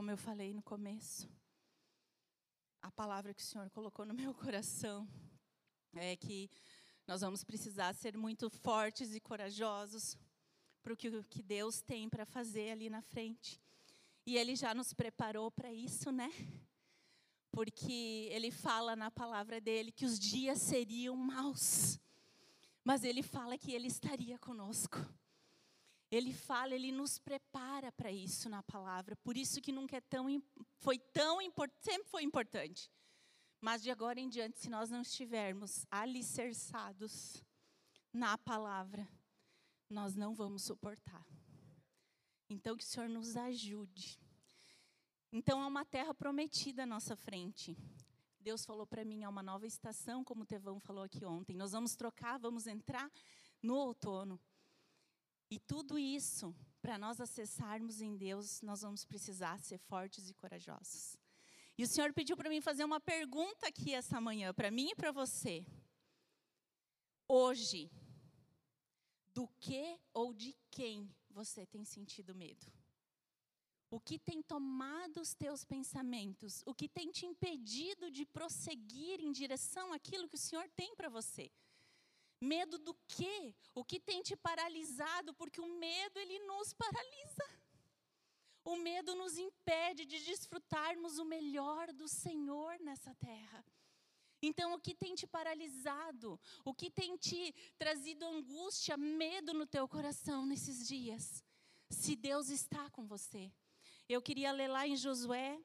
como eu falei no começo, a palavra que o Senhor colocou no meu coração é que nós vamos precisar ser muito fortes e corajosos para o que Deus tem para fazer ali na frente. E Ele já nos preparou para isso, né? Porque Ele fala na palavra dele que os dias seriam maus, mas Ele fala que Ele estaria conosco. Ele fala, ele nos prepara para isso na palavra. Por isso que nunca é tão foi tão importante, sempre foi importante. Mas de agora em diante, se nós não estivermos alicerçados na palavra, nós não vamos suportar. Então que o Senhor nos ajude. Então é uma terra prometida à nossa frente. Deus falou para mim, é uma nova estação, como o Tevão falou aqui ontem. Nós vamos trocar, vamos entrar no outono. E tudo isso, para nós acessarmos em Deus, nós vamos precisar ser fortes e corajosos. E o Senhor pediu para mim fazer uma pergunta aqui essa manhã, para mim e para você. Hoje, do que ou de quem você tem sentido medo? O que tem tomado os teus pensamentos? O que tem te impedido de prosseguir em direção àquilo que o Senhor tem para você? Medo do quê? O que tem te paralisado? Porque o medo ele nos paralisa. O medo nos impede de desfrutarmos o melhor do Senhor nessa terra. Então, o que tem te paralisado? O que tem te trazido angústia, medo no teu coração nesses dias? Se Deus está com você. Eu queria ler lá em Josué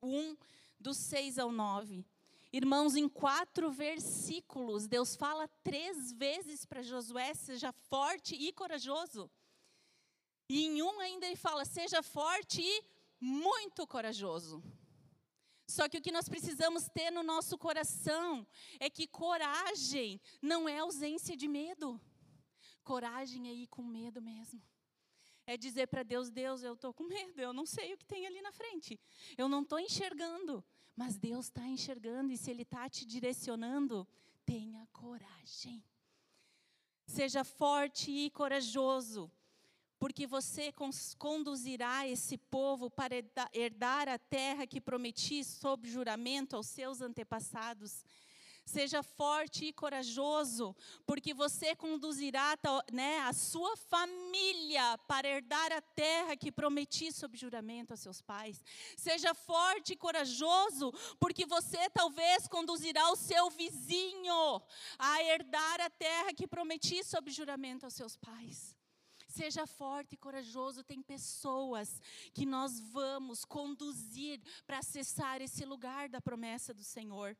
1, do 6 ao 9. Irmãos, em quatro versículos, Deus fala três vezes para Josué: seja forte e corajoso. E em um ainda ele fala: seja forte e muito corajoso. Só que o que nós precisamos ter no nosso coração é que coragem não é ausência de medo. Coragem é ir com medo mesmo é dizer para Deus: Deus, eu estou com medo, eu não sei o que tem ali na frente, eu não estou enxergando, mas Deus está enxergando e se Ele está te direcionando, tenha coragem. Seja forte e corajoso, porque você conduzirá esse povo para herdar a terra que prometi sob juramento aos seus antepassados. Seja forte e corajoso, porque você conduzirá né, a sua família para herdar a terra que prometi sob juramento a seus pais. Seja forte e corajoso, porque você talvez conduzirá o seu vizinho a herdar a terra que prometi sob juramento aos seus pais. Seja forte e corajoso. Tem pessoas que nós vamos conduzir para acessar esse lugar da promessa do Senhor.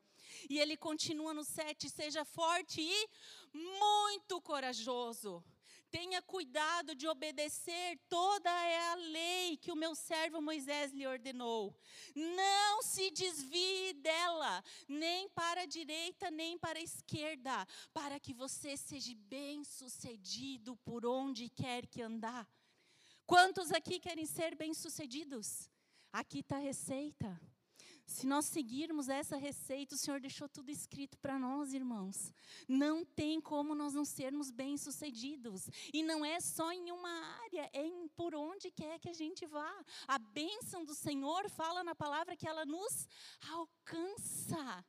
E ele continua no 7: seja forte e muito corajoso. Tenha cuidado de obedecer toda a lei que o meu servo Moisés lhe ordenou. Não se desvie dela, nem para a direita, nem para a esquerda, para que você seja bem-sucedido por onde quer que andar. Quantos aqui querem ser bem-sucedidos? Aqui está a receita. Se nós seguirmos essa receita, o Senhor deixou tudo escrito para nós, irmãos. Não tem como nós não sermos bem-sucedidos. E não é só em uma área, é em por onde quer que a gente vá. A bênção do Senhor fala na palavra que ela nos alcança.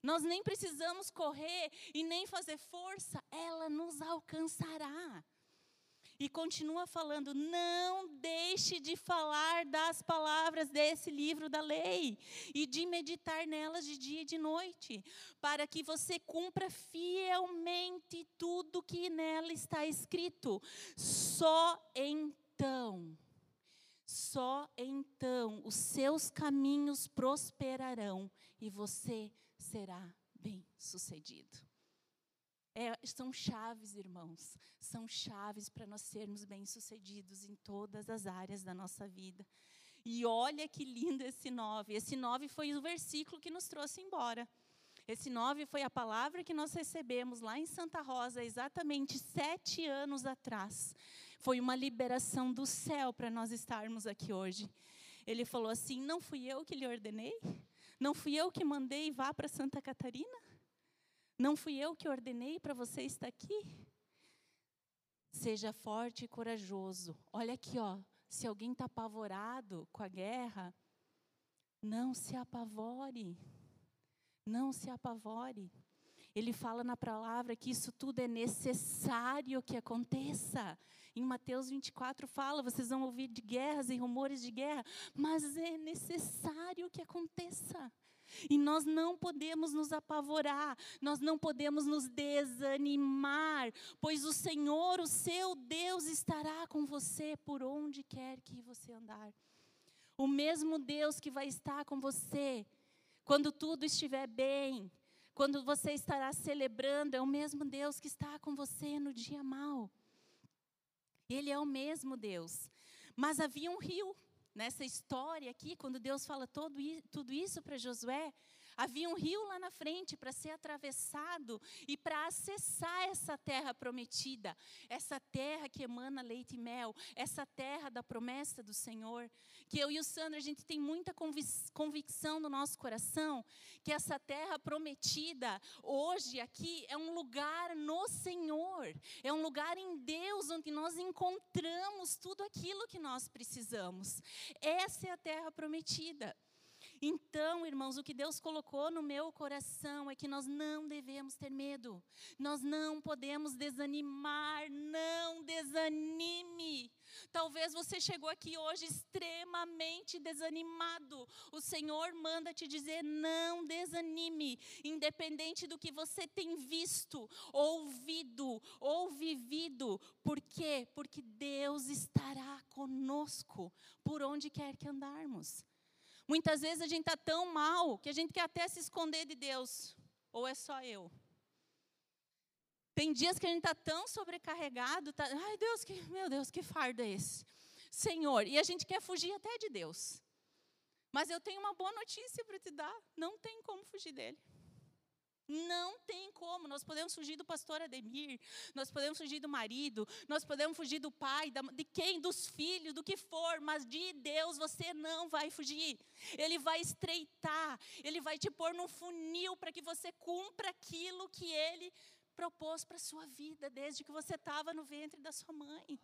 Nós nem precisamos correr e nem fazer força, ela nos alcançará. E continua falando: não deixe de falar das palavras desse livro da lei e de meditar nelas de dia e de noite, para que você cumpra fielmente tudo que nela está escrito. Só então, só então os seus caminhos prosperarão e você será bem-sucedido. É, são chaves, irmãos, são chaves para nós sermos bem-sucedidos em todas as áreas da nossa vida. E olha que lindo esse nove. Esse nove foi o versículo que nos trouxe embora. Esse nove foi a palavra que nós recebemos lá em Santa Rosa, exatamente sete anos atrás. Foi uma liberação do céu para nós estarmos aqui hoje. Ele falou assim: Não fui eu que lhe ordenei? Não fui eu que mandei vá para Santa Catarina? Não fui eu que ordenei para você estar aqui? Seja forte e corajoso. Olha aqui, ó. Se alguém está apavorado com a guerra, não se apavore. Não se apavore. Ele fala na palavra que isso tudo é necessário que aconteça. Em Mateus 24 fala: vocês vão ouvir de guerras e rumores de guerra, mas é necessário que aconteça. E nós não podemos nos apavorar, nós não podemos nos desanimar, pois o Senhor, o seu Deus, estará com você por onde quer que você andar. O mesmo Deus que vai estar com você quando tudo estiver bem, quando você estará celebrando, é o mesmo Deus que está com você no dia mau. Ele é o mesmo Deus. Mas havia um rio nessa história aqui, quando Deus fala todo, tudo isso para Josué, havia um rio lá na frente para ser atravessado e para acessar essa terra prometida, essa terra que emana leite e mel, essa terra da promessa do Senhor. Que eu e o Sandro, a gente tem muita convicção no nosso coração que essa terra prometida, hoje aqui, é um lugar no Senhor, é um lugar em Deus onde nós encontramos tudo aquilo que nós precisamos. Essa é a terra prometida. Então, irmãos, o que Deus colocou no meu coração é que nós não devemos ter medo, nós não podemos desanimar, não desanime. Talvez você chegou aqui hoje extremamente desanimado. O Senhor manda te dizer: não desanime, independente do que você tem visto, ouvido ou vivido. Por quê? Porque Deus estará conosco por onde quer que andarmos. Muitas vezes a gente está tão mal que a gente quer até se esconder de Deus. Ou é só eu? Tem dias que a gente está tão sobrecarregado, tá, ai Deus, que, meu Deus, que fardo é esse? Senhor, e a gente quer fugir até de Deus. Mas eu tenho uma boa notícia para te dar, não tem como fugir dele. Não tem como. Nós podemos fugir do pastor Ademir, nós podemos fugir do marido, nós podemos fugir do pai, de quem, dos filhos, do que for, mas de Deus você não vai fugir. Ele vai estreitar, ele vai te pôr num funil para que você cumpra aquilo que ele propôs para a sua vida, desde que você estava no ventre da sua mãe.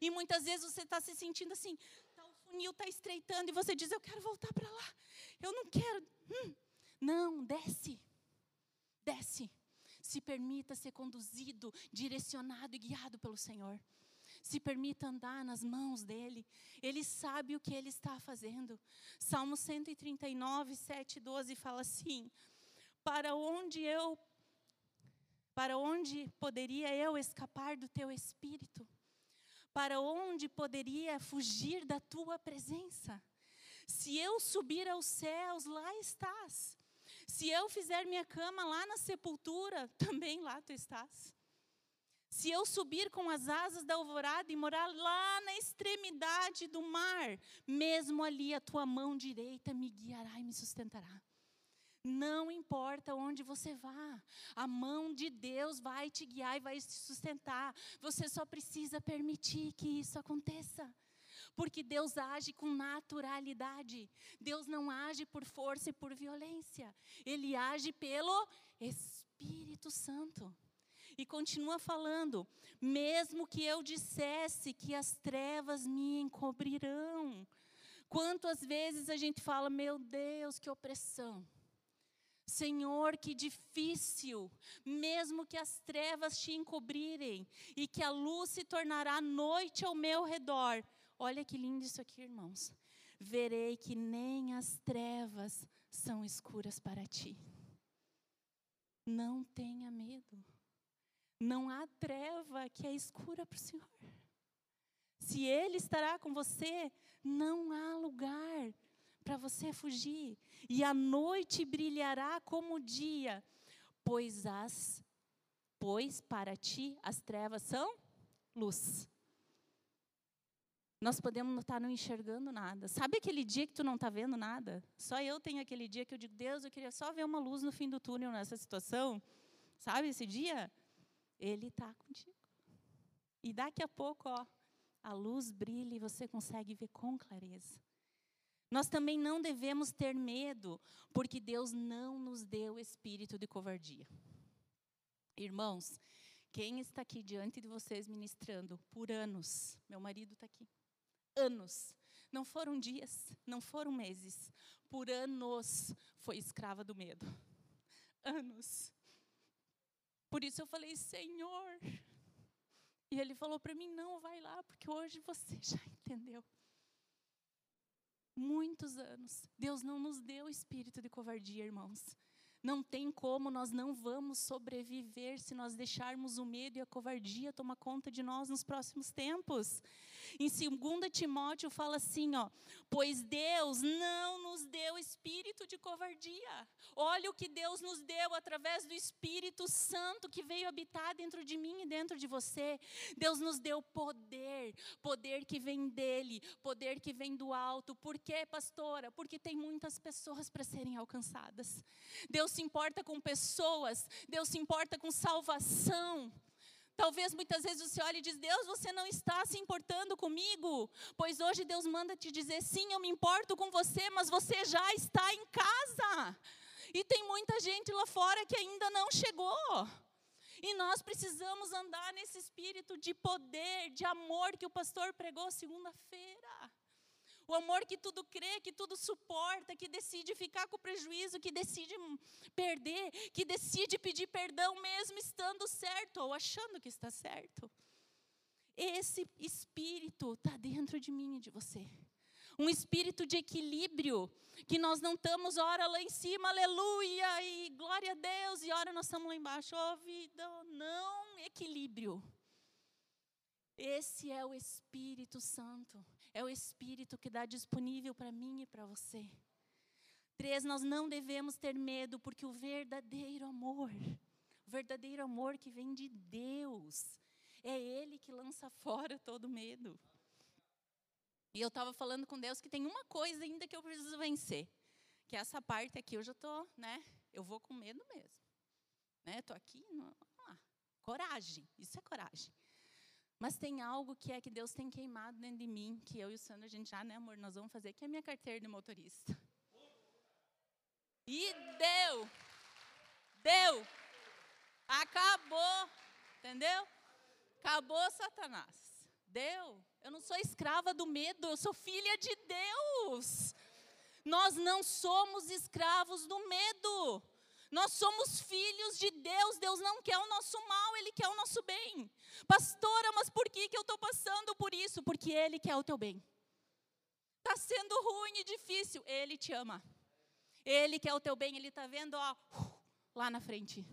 E muitas vezes você está se sentindo assim, tá, o funil está estreitando, e você diz: Eu quero voltar para lá, eu não quero. Hum, não, desce. Desce. Se permita ser conduzido, direcionado e guiado pelo Senhor. Se permita andar nas mãos dele. Ele sabe o que ele está fazendo. Salmo 139, 7 12 fala assim: Para onde eu para onde poderia eu escapar do teu espírito? Para onde poderia fugir da tua presença? Se eu subir aos céus, lá estás. Se eu fizer minha cama lá na sepultura, também lá tu estás. Se eu subir com as asas da alvorada e morar lá na extremidade do mar, mesmo ali a tua mão direita me guiará e me sustentará. Não importa onde você vá, a mão de Deus vai te guiar e vai te sustentar. Você só precisa permitir que isso aconteça. Porque Deus age com naturalidade. Deus não age por força e por violência. Ele age pelo Espírito Santo. E continua falando: mesmo que eu dissesse que as trevas me encobrirão. Quantas vezes a gente fala, meu Deus, que opressão. Senhor, que difícil, mesmo que as trevas te encobrirem e que a luz se tornará noite ao meu redor, Olha que lindo isso aqui, irmãos. Verei que nem as trevas são escuras para ti. Não tenha medo. Não há treva que é escura para o Senhor. Se Ele estará com você, não há lugar para você fugir. E a noite brilhará como o dia, pois as pois para ti as trevas são luz nós podemos estar não enxergando nada. Sabe aquele dia que tu não está vendo nada? Só eu tenho aquele dia que eu digo, Deus, eu queria só ver uma luz no fim do túnel nessa situação. Sabe esse dia? Ele está contigo. E daqui a pouco, ó, a luz brilha e você consegue ver com clareza. Nós também não devemos ter medo, porque Deus não nos deu espírito de covardia. Irmãos, quem está aqui diante de vocês ministrando por anos? Meu marido está aqui anos. Não foram dias, não foram meses. Por anos foi escrava do medo. Anos. Por isso eu falei, Senhor. E ele falou para mim: não, vai lá, porque hoje você já entendeu. Muitos anos. Deus não nos deu espírito de covardia, irmãos. Não tem como, nós não vamos sobreviver se nós deixarmos o medo e a covardia tomar conta de nós nos próximos tempos. Em 2 Timóteo fala assim, ó: "Pois Deus não nos deu espírito de covardia. Olha o que Deus nos deu através do Espírito Santo que veio habitar dentro de mim e dentro de você. Deus nos deu poder, poder que vem dele, poder que vem do alto. Por quê, pastora? Porque tem muitas pessoas para serem alcançadas. Deus se importa com pessoas, Deus se importa com salvação. Talvez muitas vezes você olhe e diz: Deus, você não está se importando comigo. Pois hoje Deus manda te dizer: sim, eu me importo com você, mas você já está em casa. E tem muita gente lá fora que ainda não chegou. E nós precisamos andar nesse espírito de poder, de amor que o pastor pregou segunda-feira. O amor que tudo crê, que tudo suporta, que decide ficar com prejuízo, que decide perder, que decide pedir perdão mesmo estando certo ou achando que está certo. Esse espírito está dentro de mim e de você. Um espírito de equilíbrio, que nós não estamos, ora lá em cima, aleluia, e glória a Deus, e ora nós estamos lá embaixo, oh vida, não, equilíbrio. Esse é o Espírito Santo. É o Espírito que dá disponível para mim e para você. Três, nós não devemos ter medo, porque o verdadeiro amor, o verdadeiro amor que vem de Deus, é Ele que lança fora todo medo. E eu estava falando com Deus que tem uma coisa ainda que eu preciso vencer, que é essa parte aqui eu já estou, né? Eu vou com medo mesmo. Né? Estou aqui, não, ah, coragem, isso é coragem. Mas tem algo que é que Deus tem queimado dentro de mim, que eu e o Sandro, a gente já, né, amor, nós vamos fazer, que é a minha carteira de motorista. E deu. Deu. Acabou. Entendeu? Acabou Satanás. Deu. Eu não sou escrava do medo, eu sou filha de Deus. Nós não somos escravos do medo. Nós somos filhos de Deus, Deus não quer o nosso mal, Ele quer o nosso bem. Pastora, mas por que, que eu estou passando por isso? Porque Ele quer o teu bem. Está sendo ruim e difícil, Ele te ama. Ele quer o teu bem, Ele está vendo ó, lá na frente.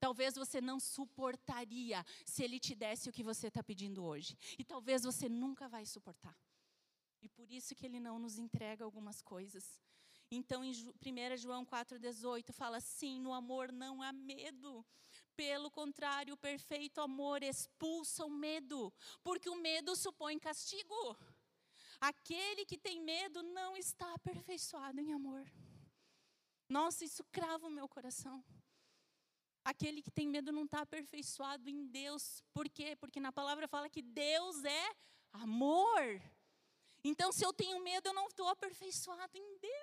Talvez você não suportaria se Ele te desse o que você está pedindo hoje. E talvez você nunca vai suportar. E por isso que Ele não nos entrega algumas coisas. Então, em 1 João 4,18 fala assim: no amor não há medo. Pelo contrário, o perfeito amor expulsa o medo, porque o medo supõe castigo. Aquele que tem medo não está aperfeiçoado em amor. Nossa, isso crava o meu coração. Aquele que tem medo não está aperfeiçoado em Deus. Por quê? Porque na palavra fala que Deus é amor. Então, se eu tenho medo, eu não estou aperfeiçoado em Deus.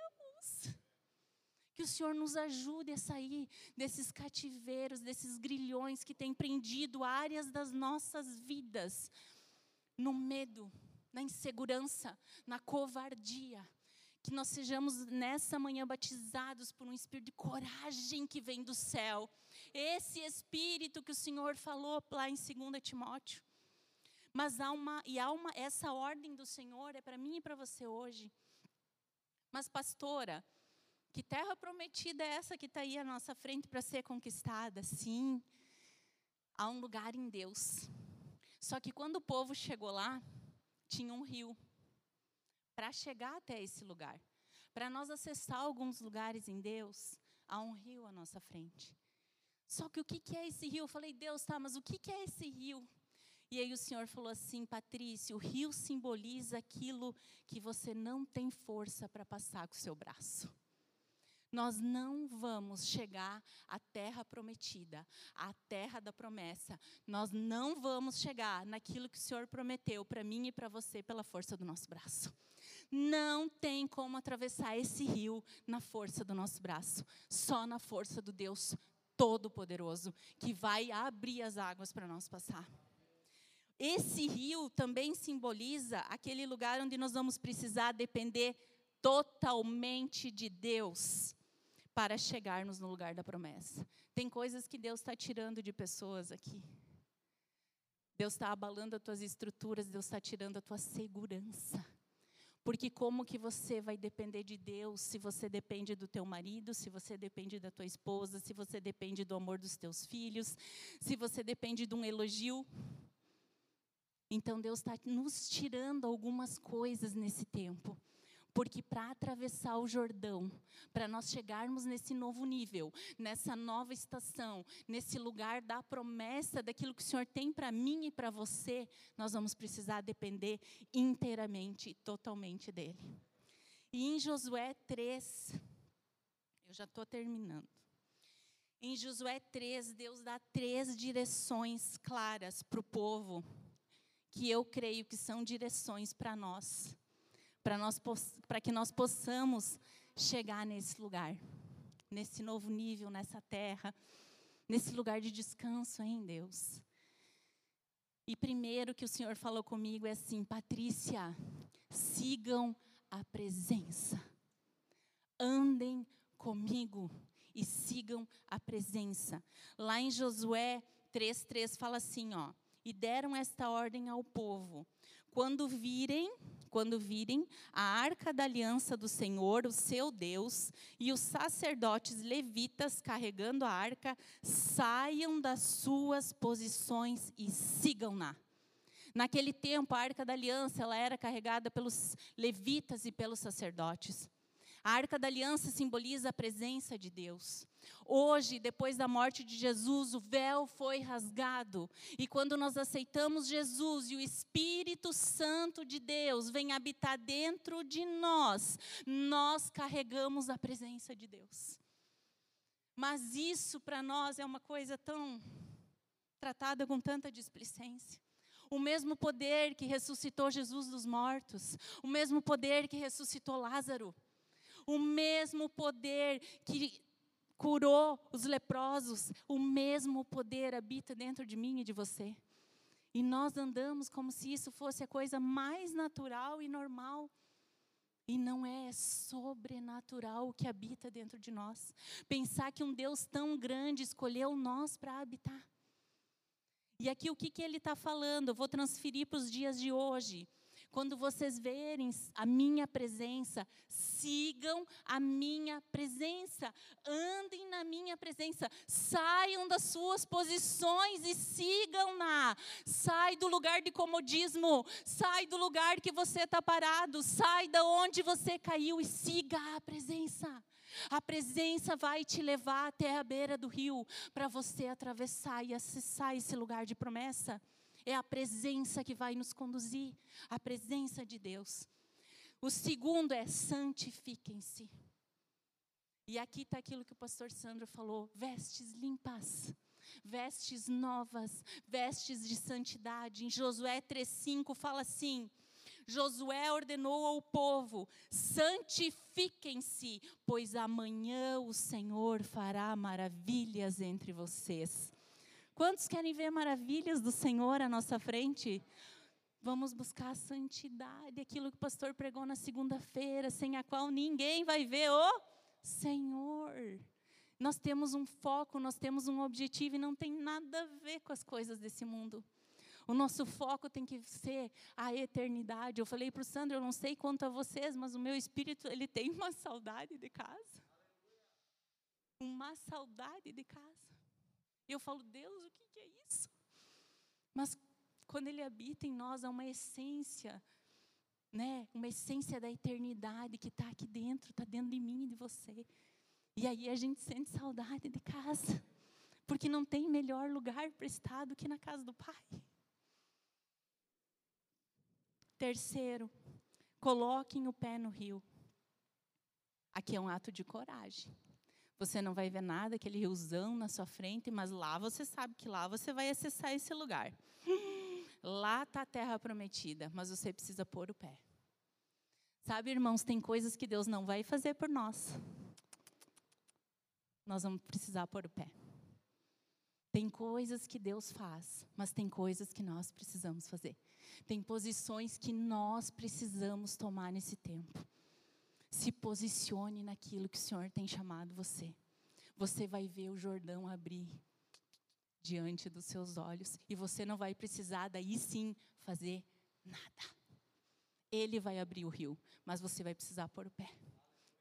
Que o Senhor nos ajude a sair desses cativeiros, desses grilhões que têm prendido áreas das nossas vidas no medo, na insegurança, na covardia. Que nós sejamos nessa manhã batizados por um espírito de coragem que vem do céu. Esse espírito que o Senhor falou lá em 2 Timóteo. Mas há uma, e há uma, essa ordem do Senhor é para mim e para você hoje. Mas, pastora, que terra prometida é essa que está aí à nossa frente para ser conquistada? Sim, há um lugar em Deus. Só que quando o povo chegou lá, tinha um rio. Para chegar até esse lugar, para nós acessar alguns lugares em Deus, há um rio à nossa frente. Só que o que é esse rio? Eu falei, Deus, tá, mas o que é esse rio? E aí o Senhor falou assim, Patrícia, o rio simboliza aquilo que você não tem força para passar com o seu braço. Nós não vamos chegar à terra prometida, à terra da promessa. Nós não vamos chegar naquilo que o Senhor prometeu para mim e para você pela força do nosso braço. Não tem como atravessar esse rio na força do nosso braço, só na força do Deus Todo-Poderoso, que vai abrir as águas para nós passar. Esse rio também simboliza aquele lugar onde nós vamos precisar depender totalmente de Deus para chegarmos no lugar da promessa. Tem coisas que Deus está tirando de pessoas aqui. Deus está abalando as tuas estruturas, Deus está tirando a tua segurança. Porque como que você vai depender de Deus se você depende do teu marido, se você depende da tua esposa, se você depende do amor dos teus filhos, se você depende de um elogio? Então Deus está nos tirando algumas coisas nesse tempo. Porque para atravessar o Jordão, para nós chegarmos nesse novo nível, nessa nova estação, nesse lugar da promessa daquilo que o Senhor tem para mim e para você, nós vamos precisar depender inteiramente totalmente dEle. E em Josué 3, eu já estou terminando. Em Josué 3, Deus dá três direções claras para o povo que eu creio que são direções para nós, para nós para que nós possamos chegar nesse lugar, nesse novo nível, nessa terra, nesse lugar de descanso em Deus. E primeiro que o Senhor falou comigo é assim, Patrícia, sigam a presença. Andem comigo e sigam a presença. Lá em Josué 3:3 fala assim, ó: e deram esta ordem ao povo: quando virem, quando virem a arca da aliança do Senhor, o seu Deus, e os sacerdotes levitas carregando a arca, saiam das suas posições e sigam-na. Naquele tempo, a arca da aliança ela era carregada pelos levitas e pelos sacerdotes. A arca da aliança simboliza a presença de Deus. Hoje, depois da morte de Jesus, o véu foi rasgado. E quando nós aceitamos Jesus e o Espírito Santo de Deus vem habitar dentro de nós, nós carregamos a presença de Deus. Mas isso para nós é uma coisa tão tratada com tanta displicência. O mesmo poder que ressuscitou Jesus dos mortos, o mesmo poder que ressuscitou Lázaro, o mesmo poder que curou os leprosos, o mesmo poder habita dentro de mim e de você. E nós andamos como se isso fosse a coisa mais natural e normal. E não é sobrenatural o que habita dentro de nós. Pensar que um Deus tão grande escolheu nós para habitar. E aqui o que, que ele está falando? Eu vou transferir para os dias de hoje. Quando vocês verem a minha presença, sigam a minha presença, andem na minha presença, saiam das suas posições e sigam-na. Sai do lugar de comodismo, sai do lugar que você está parado, sai da onde você caiu e siga a presença. A presença vai te levar até a beira do rio para você atravessar e acessar esse lugar de promessa. É a presença que vai nos conduzir, a presença de Deus. O segundo é santifiquem-se. E aqui está aquilo que o pastor Sandro falou: vestes limpas, vestes novas, vestes de santidade. Em Josué 3,5 fala assim: Josué ordenou ao povo: santifiquem-se, pois amanhã o Senhor fará maravilhas entre vocês. Quantos querem ver maravilhas do Senhor à nossa frente? Vamos buscar a santidade, aquilo que o pastor pregou na segunda-feira, sem a qual ninguém vai ver o Senhor. Nós temos um foco, nós temos um objetivo e não tem nada a ver com as coisas desse mundo. O nosso foco tem que ser a eternidade. Eu falei para o Sandro, eu não sei quanto a vocês, mas o meu espírito ele tem uma saudade de casa. Uma saudade de casa. E eu falo, Deus, o que, é isso? Mas quando Ele habita em nós, há uma essência, né? Uma essência da eternidade que está aqui dentro, está dentro de mim e de você. E aí a gente sente saudade de casa, porque não tem melhor lugar para estar do que na casa do Pai. Terceiro, coloquem o pé no rio. Aqui é um ato de coragem. Você não vai ver nada, aquele riozão na sua frente, mas lá você sabe que lá você vai acessar esse lugar. Lá está a terra prometida, mas você precisa pôr o pé. Sabe, irmãos, tem coisas que Deus não vai fazer por nós. Nós vamos precisar pôr o pé. Tem coisas que Deus faz, mas tem coisas que nós precisamos fazer. Tem posições que nós precisamos tomar nesse tempo. Se posicione naquilo que o Senhor tem chamado você. Você vai ver o Jordão abrir diante dos seus olhos e você não vai precisar daí sim fazer nada. Ele vai abrir o rio, mas você vai precisar pôr o pé.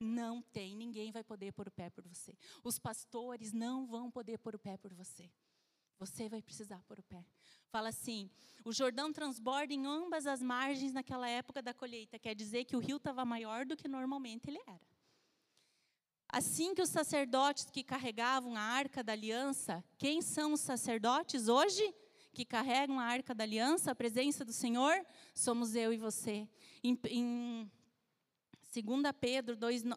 Não tem, ninguém vai poder pôr o pé por você. Os pastores não vão poder pôr o pé por você. Você vai precisar pôr o pé. Fala assim: o Jordão transborda em ambas as margens naquela época da colheita. Quer dizer que o rio estava maior do que normalmente ele era. Assim que os sacerdotes que carregavam a arca da aliança, quem são os sacerdotes hoje? Que carregam a arca da aliança, a presença do Senhor? Somos eu e você. Em, em 2 Pedro 2, 1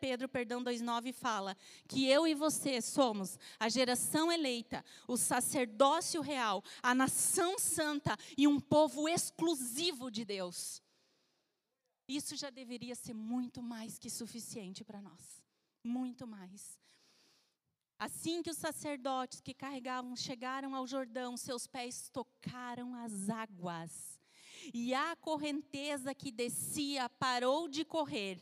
Pedro, perdão, 2:9 fala que eu e você somos a geração eleita, o sacerdócio real, a nação santa e um povo exclusivo de Deus. Isso já deveria ser muito mais que suficiente para nós muito mais. Assim que os sacerdotes que carregavam chegaram ao Jordão, seus pés tocaram as águas. E a correnteza que descia parou de correr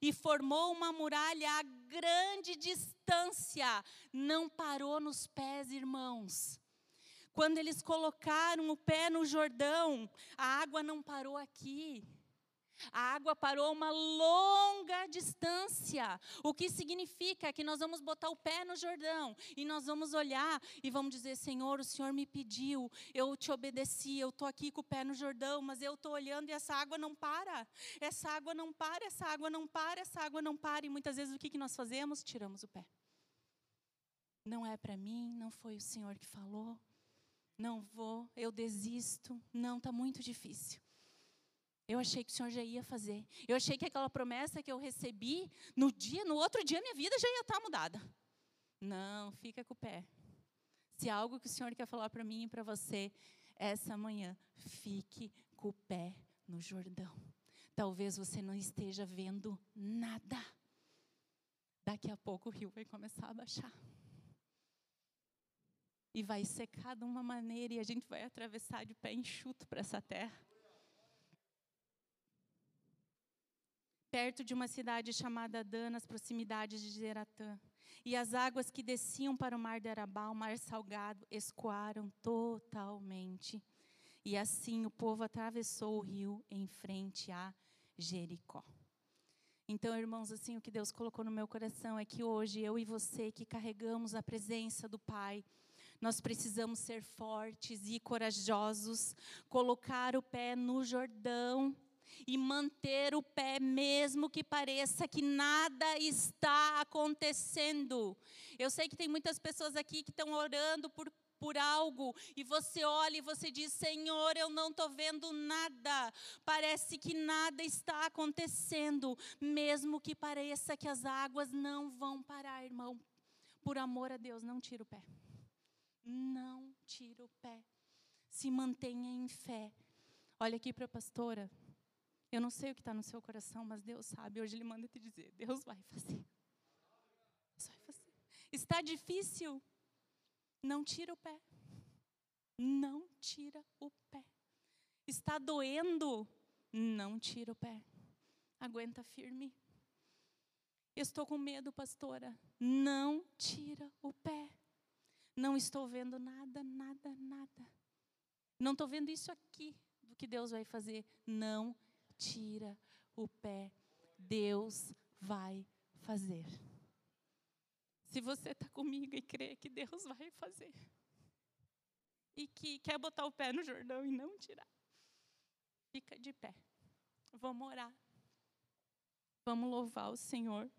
e formou uma muralha a grande distância. Não parou nos pés, irmãos. Quando eles colocaram o pé no Jordão, a água não parou aqui. A água parou uma longa distância, o que significa que nós vamos botar o pé no Jordão e nós vamos olhar e vamos dizer: Senhor, o Senhor me pediu, eu te obedeci, eu estou aqui com o pé no Jordão, mas eu estou olhando e essa água não para, essa água não para, essa água não para, essa água não para. E muitas vezes o que, nós fazemos? Tiramos o pé. Não é para mim, não foi o Senhor que falou, não vou, eu desisto, não, está muito difícil. Eu achei que o Senhor já ia fazer. Eu achei que aquela promessa que eu recebi, no dia, no outro dia, minha vida já ia estar mudada. Não, fica com o pé. Se algo que o Senhor quer falar para mim e para você essa manhã, fique com o pé no Jordão. Talvez você não esteja vendo nada. Daqui a pouco o rio vai começar a baixar. E vai secar de uma maneira e a gente vai atravessar de pé enxuto para essa terra. Perto de uma cidade chamada Dan, nas proximidades de Geratã. E as águas que desciam para o mar de Arabá, o mar salgado, escoaram totalmente. E assim o povo atravessou o rio em frente a Jericó. Então, irmãos, assim, o que Deus colocou no meu coração é que hoje eu e você que carregamos a presença do Pai, nós precisamos ser fortes e corajosos, colocar o pé no Jordão e manter o pé, mesmo que pareça que nada está acontecendo. Eu sei que tem muitas pessoas aqui que estão orando por por algo e você olha e você diz: Senhor, eu não estou vendo nada, parece que nada está acontecendo, mesmo que pareça que as águas não vão parar, irmão. Por amor a Deus, não tira o pé. Não tira o pé. Se mantenha em fé. Olha aqui para a pastora. Eu não sei o que está no seu coração, mas Deus sabe. Hoje Ele manda te dizer: Deus vai fazer. Deus vai fazer. Está difícil? Não tira o pé. Não tira o pé. Está doendo? Não tira o pé. Aguenta firme. Estou com medo, pastora. Não tira o pé. Não estou vendo nada, nada, nada. Não estou vendo isso aqui do que Deus vai fazer. Não tira o pé. Deus vai fazer. Se você está comigo e crê que Deus vai fazer, e que quer botar o pé no Jordão e não tirar, fica de pé. Vamos orar. Vamos louvar o Senhor.